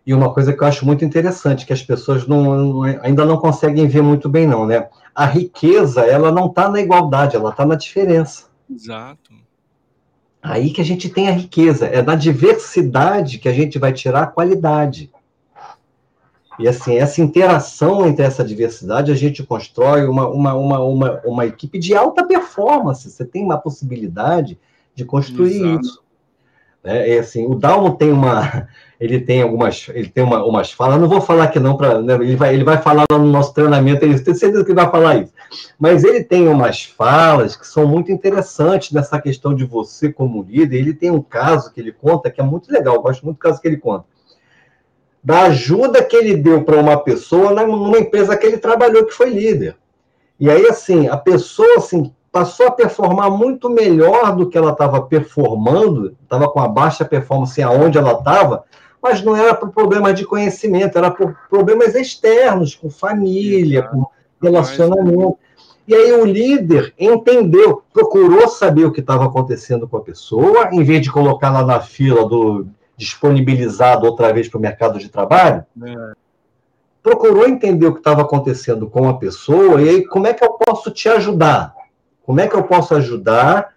E uma coisa que eu acho muito interessante, que as pessoas não, ainda não conseguem ver muito bem, não, né? A riqueza, ela não está na igualdade, ela está na diferença. Exato. Aí que a gente tem a riqueza, é na diversidade que a gente vai tirar a qualidade. E assim, essa interação entre essa diversidade, a gente constrói uma, uma, uma, uma, uma equipe de alta performance. Você tem uma possibilidade de construir Exato. isso. É, assim, o Dalmo tem uma, ele tem algumas, ele tem uma, umas falas. Não vou falar aqui não para, né, ele vai, ele vai falar lá no nosso treinamento. Ele tem certeza que vai falar isso. Mas ele tem umas falas que são muito interessantes nessa questão de você como líder. Ele tem um caso que ele conta que é muito legal. Eu gosto muito do caso que ele conta da ajuda que ele deu para uma pessoa numa empresa que ele trabalhou que foi líder. E aí assim, a pessoa assim passou a performar muito melhor do que ela estava performando, estava com a baixa performance aonde ela estava, mas não era por problemas de conhecimento, era por problemas externos, com família, com relacionamento. E aí o líder entendeu, procurou saber o que estava acontecendo com a pessoa, em vez de colocar lá na fila do disponibilizado outra vez para o mercado de trabalho, é. procurou entender o que estava acontecendo com a pessoa e aí como é que eu posso te ajudar? Como é que eu posso ajudar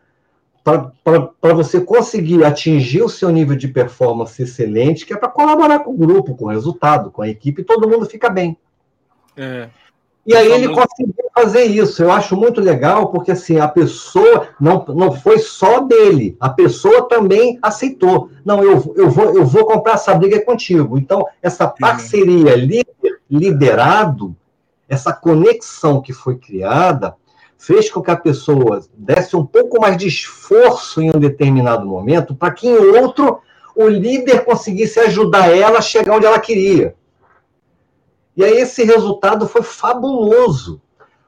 para você conseguir atingir o seu nível de performance excelente, que é para colaborar com o grupo, com o resultado, com a equipe, todo mundo fica bem. É. E aí ele conseguiu fazer isso. Eu acho muito legal, porque assim, a pessoa não, não foi só dele, a pessoa também aceitou. Não, eu, eu, vou, eu vou comprar essa briga contigo. Então, essa parceria líder, liderado, essa conexão que foi criada, fez com que a pessoa desse um pouco mais de esforço em um determinado momento, para que em outro o líder conseguisse ajudar ela a chegar onde ela queria. E aí esse resultado foi fabuloso.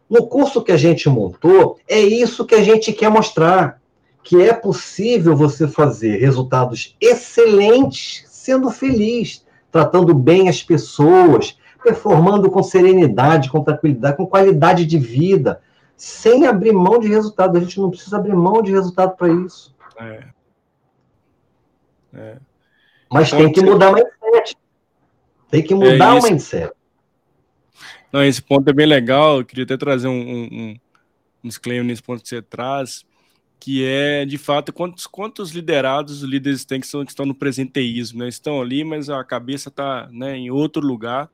No curso que a gente montou, é isso que a gente quer mostrar, que é possível você fazer resultados excelentes sendo feliz, tratando bem as pessoas, performando com serenidade, com tranquilidade, com qualidade de vida, sem abrir mão de resultado. A gente não precisa abrir mão de resultado para isso. É. É. Mas tem que mudar o mindset. Tem que mudar é o mindset. Não, esse ponto é bem legal. Eu queria até trazer um, um, um disclaimer nesse ponto que você traz, que é, de fato, quantos, quantos liderados os líderes têm que, são, que estão no presenteísmo, né? Estão ali, mas a cabeça está né, em outro lugar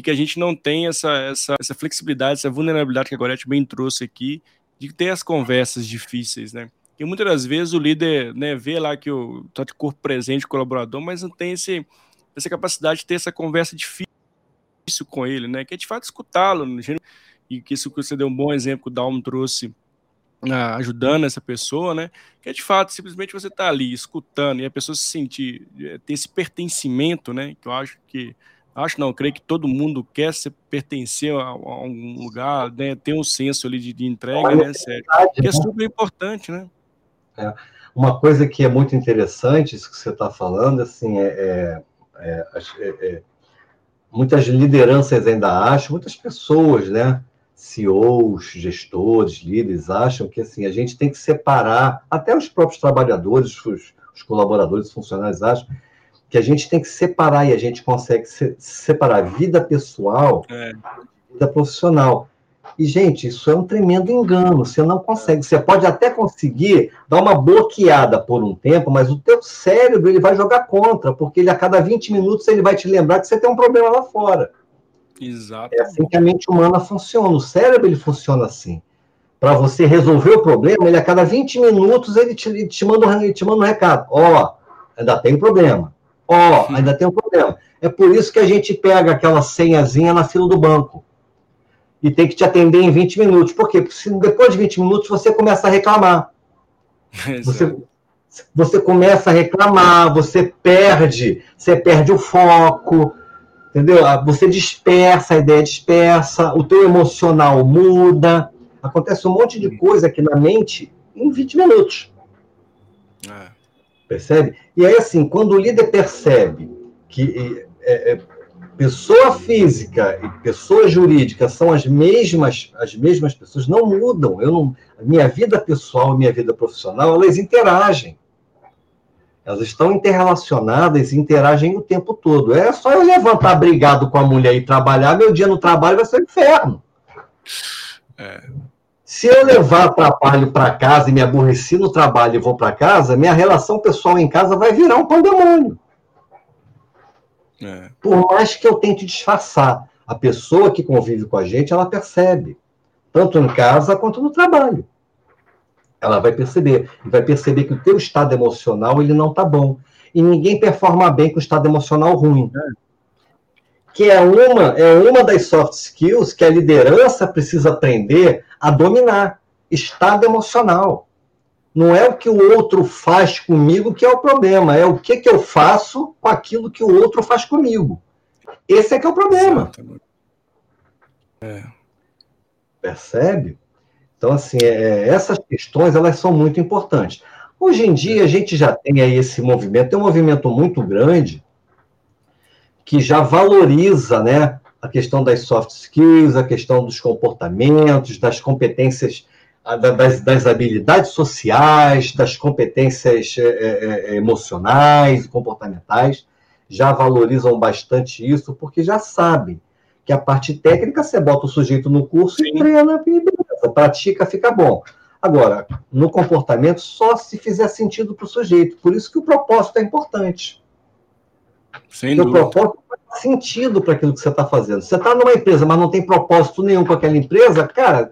e que a gente não tem essa, essa, essa flexibilidade, essa vulnerabilidade que a Gorete bem trouxe aqui, de ter as conversas difíceis, né? E muitas das vezes o líder né, vê lá que o tá de corpo presente, colaborador, mas não tem esse, essa capacidade de ter essa conversa difícil com ele, né? Que é de fato escutá-lo, e que isso que você deu um bom exemplo que o Dalmo trouxe, ah, ajudando essa pessoa, né? Que é de fato simplesmente você tá ali escutando e a pessoa se sentir, eh, ter esse pertencimento, né? Que eu acho que Acho não, creio que todo mundo quer se pertencer a, a um lugar, né, ter um senso ali de, de entrega, né, sério. Que é né? super importante, né? É. Uma coisa que é muito interessante, isso que você está falando, assim, é, é, é, é, muitas lideranças ainda acham, muitas pessoas, né, CEOs, gestores, líderes, acham que assim, a gente tem que separar, até os próprios trabalhadores, os, os colaboradores, os funcionários acham que a gente tem que separar e a gente consegue se, separar vida pessoal é. vida profissional. E, gente, isso é um tremendo engano. Você não consegue. Você pode até conseguir dar uma bloqueada por um tempo, mas o teu cérebro ele vai jogar contra, porque ele a cada 20 minutos ele vai te lembrar que você tem um problema lá fora. Exato. É assim que a mente humana funciona. O cérebro ele funciona assim. Para você resolver o problema, ele a cada 20 minutos ele te, ele te, manda, ele te manda um recado. Ó, oh, ainda tem problema. Ó, oh, ainda tem um problema. É por isso que a gente pega aquela senhazinha na fila do banco. E tem que te atender em 20 minutos. Por quê? Porque se depois de 20 minutos você começa a reclamar. Você, você começa a reclamar, você perde, você perde o foco, entendeu? Ah, você dispersa, a ideia dispersa, o teu emocional muda. Acontece um monte de coisa aqui na mente em 20 minutos. É. Percebe? E aí, assim, quando o líder percebe que é, é, pessoa física e pessoa jurídica são as mesmas, as mesmas pessoas, não mudam. Eu não, a minha vida pessoal e minha vida profissional, elas interagem. Elas estão interrelacionadas e interagem o tempo todo. É só eu levantar brigado com a mulher e trabalhar, meu dia no trabalho vai ser um inferno. É. Se eu levar trabalho para casa e me aborreci no trabalho e vou para casa, minha relação pessoal em casa vai virar um pandemônio. É. Por mais que eu tente disfarçar, a pessoa que convive com a gente, ela percebe, tanto em casa quanto no trabalho. Ela vai perceber, e vai perceber que o teu estado emocional ele não está bom. E ninguém performa bem com o estado emocional ruim. É que é uma, é uma das soft skills que a liderança precisa aprender a dominar. Estado emocional. Não é o que o outro faz comigo que é o problema, é o que, que eu faço com aquilo que o outro faz comigo. Esse é que é o problema. É. Percebe? Então, assim, é, essas questões elas são muito importantes. Hoje em dia, a gente já tem aí esse movimento, tem um movimento muito grande que já valoriza né, a questão das soft skills, a questão dos comportamentos, das competências, das, das habilidades sociais, das competências é, é, é, emocionais e comportamentais, já valorizam bastante isso, porque já sabem que a parte técnica você bota o sujeito no curso Sim. e treina, e beleza, pratica, fica bom. Agora, no comportamento, só se fizer sentido para o sujeito. Por isso que o propósito é importante. Sem Seu dúvida. propósito faz sentido para aquilo que você está fazendo. Você está numa empresa, mas não tem propósito nenhum com aquela empresa, cara,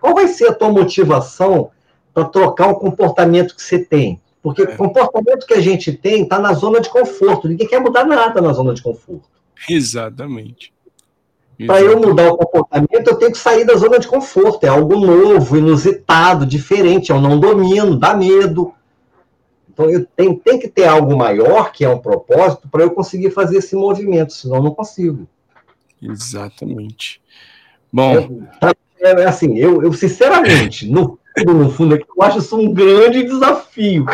qual vai ser a tua motivação para trocar o comportamento que você tem? Porque é. o comportamento que a gente tem está na zona de conforto. Ninguém quer mudar nada na zona de conforto. Exatamente. Para eu mudar o comportamento, eu tenho que sair da zona de conforto. É algo novo, inusitado, diferente. Eu não domino, dá medo. Então, eu tenho, tem que ter algo maior, que é um propósito, para eu conseguir fazer esse movimento, senão eu não consigo. Exatamente. Bom. É, é assim, eu, eu sinceramente, no fundo, no fundo, eu acho isso um grande desafio.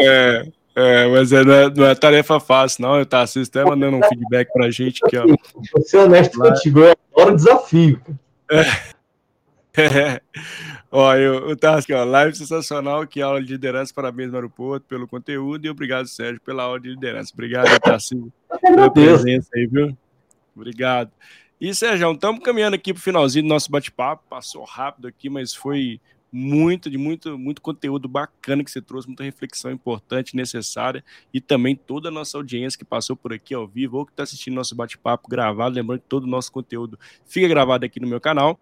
É, é mas é, não, é, não é tarefa fácil, não. Eu tá até mandando um feedback para a gente aqui, ó. Vou ser honesto Mas... contigo, eu adoro desafio. É. É. Ó, eu, eu tava aqui, ó, live sensacional, que aula de liderança, parabéns no aeroporto pelo conteúdo e obrigado, Sérgio, pela aula de liderança. Obrigado, Tarcísio, pela presença aí, viu? Obrigado. E, Sérgio, estamos caminhando aqui para o finalzinho do nosso bate-papo, passou rápido aqui, mas foi muito, de muito, muito conteúdo bacana que você trouxe, muita reflexão importante, necessária, e também toda a nossa audiência que passou por aqui ao vivo, ou que está assistindo nosso bate-papo gravado, lembrando que todo o nosso conteúdo fica gravado aqui no meu canal.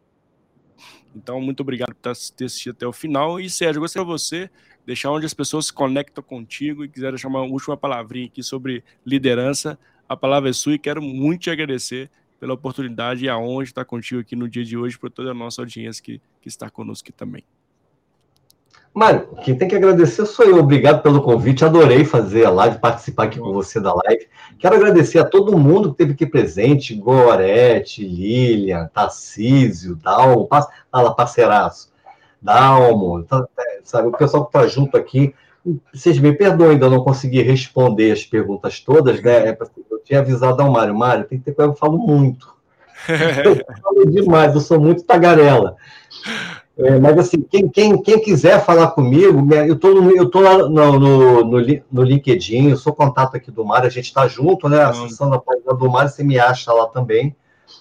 Então, muito obrigado por ter assistido até o final. E, Sérgio, gostaria de você deixar onde as pessoas se conectam contigo e quiser deixar uma última palavrinha aqui sobre liderança. A palavra é sua e quero muito te agradecer pela oportunidade e a honra de estar contigo aqui no dia de hoje, por toda a nossa audiência que, que está conosco aqui também. Mário, quem tem que agradecer sou eu. Obrigado pelo convite. Adorei fazer a live, participar aqui com você da live. Quero agradecer a todo mundo que esteve aqui presente: Gorete, Lilian, Tarcísio, Dalmo, fala parceiraço, Dalmo, tá, é, sabe, o pessoal que está junto aqui. Vocês me perdoem, ainda não consegui responder as perguntas todas, né? É eu tinha avisado ao Mário, Mário, tem que ter eu falo muito. Eu falo demais, eu sou muito tagarela. É, mas assim, quem, quem, quem quiser falar comigo, eu estou eu tô lá no, no, no, no, LinkedIn, eu sou contato aqui do Mário, a gente está junto, né? Acessando a página do Mário, você me acha lá também.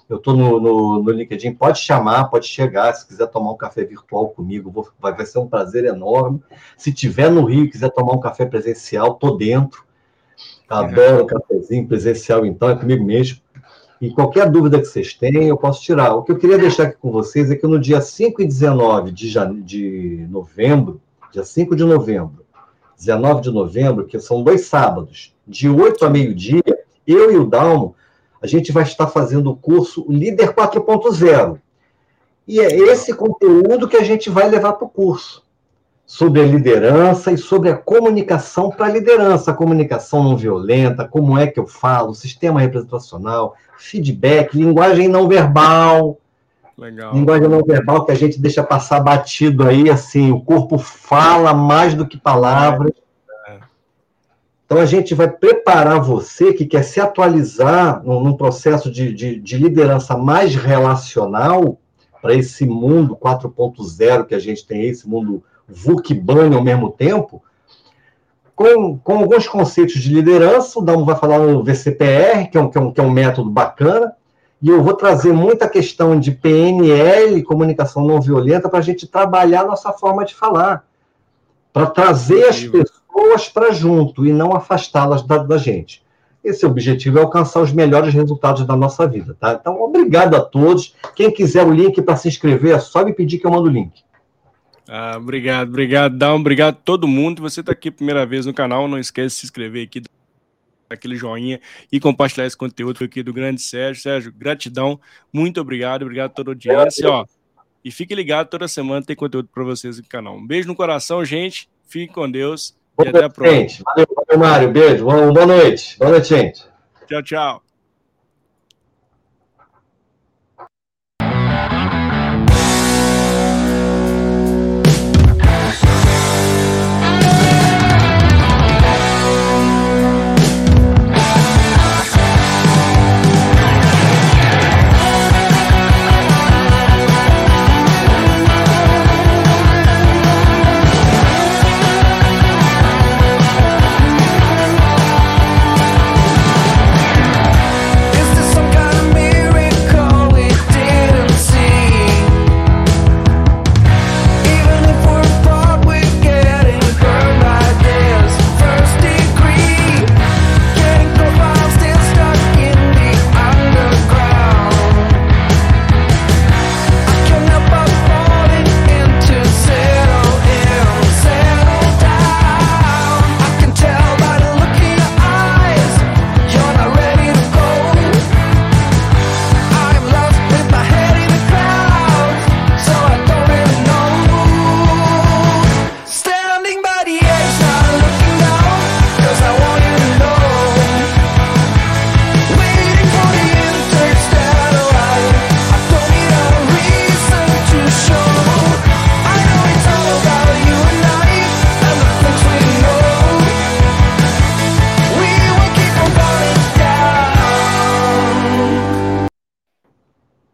Eu estou no, no, no, LinkedIn, pode chamar, pode chegar, se quiser tomar um café virtual comigo, vou, vai, vai ser um prazer enorme. Se tiver no Rio quiser tomar um café presencial, tô dentro. Adoro um cafezinho presencial, então, é comigo mesmo. E qualquer dúvida que vocês tenham, eu posso tirar. O que eu queria deixar aqui com vocês é que no dia 5 e 19 de, jane... de novembro, dia 5 de novembro, 19 de novembro, que são dois sábados, de 8 a meio-dia, eu e o Dalmo, a gente vai estar fazendo o curso Líder 4.0. E é esse conteúdo que a gente vai levar para o curso sobre a liderança e sobre a comunicação para a liderança, comunicação não violenta, como é que eu falo, sistema representacional, feedback, linguagem não verbal. Legal. Linguagem não verbal que a gente deixa passar batido aí, assim, o corpo fala mais do que palavras. É. Então a gente vai preparar você que quer se atualizar num, processo de, de, de liderança mais relacional para esse mundo 4.0 que a gente tem, esse mundo VUC Bunny ao mesmo tempo, com, com alguns conceitos de liderança. O Dalmo vai falar no VCPR, que é, um, que, é um, que é um método bacana, e eu vou trazer muita questão de PNL, comunicação não violenta, para a gente trabalhar nossa forma de falar, para trazer as pessoas para junto e não afastá-las da, da gente. esse objetivo é alcançar os melhores resultados da nossa vida, tá? Então, obrigado a todos. Quem quiser o link para se inscrever, é só me pedir que eu mando o link. Ah, obrigado, obrigado, um obrigado a todo mundo. Você está aqui a primeira vez no canal, não esquece de se inscrever aqui, aquele joinha e compartilhar esse conteúdo aqui do grande Sérgio. Sérgio, gratidão, muito obrigado, obrigado a toda a audiência, ó. E fique ligado, toda semana tem conteúdo para vocês no canal. Um beijo no coração, gente. Fique com Deus e até a próxima. Valeu, valeu, Mário. Beijo. Boa noite. Boa noite, gente. Tchau, tchau.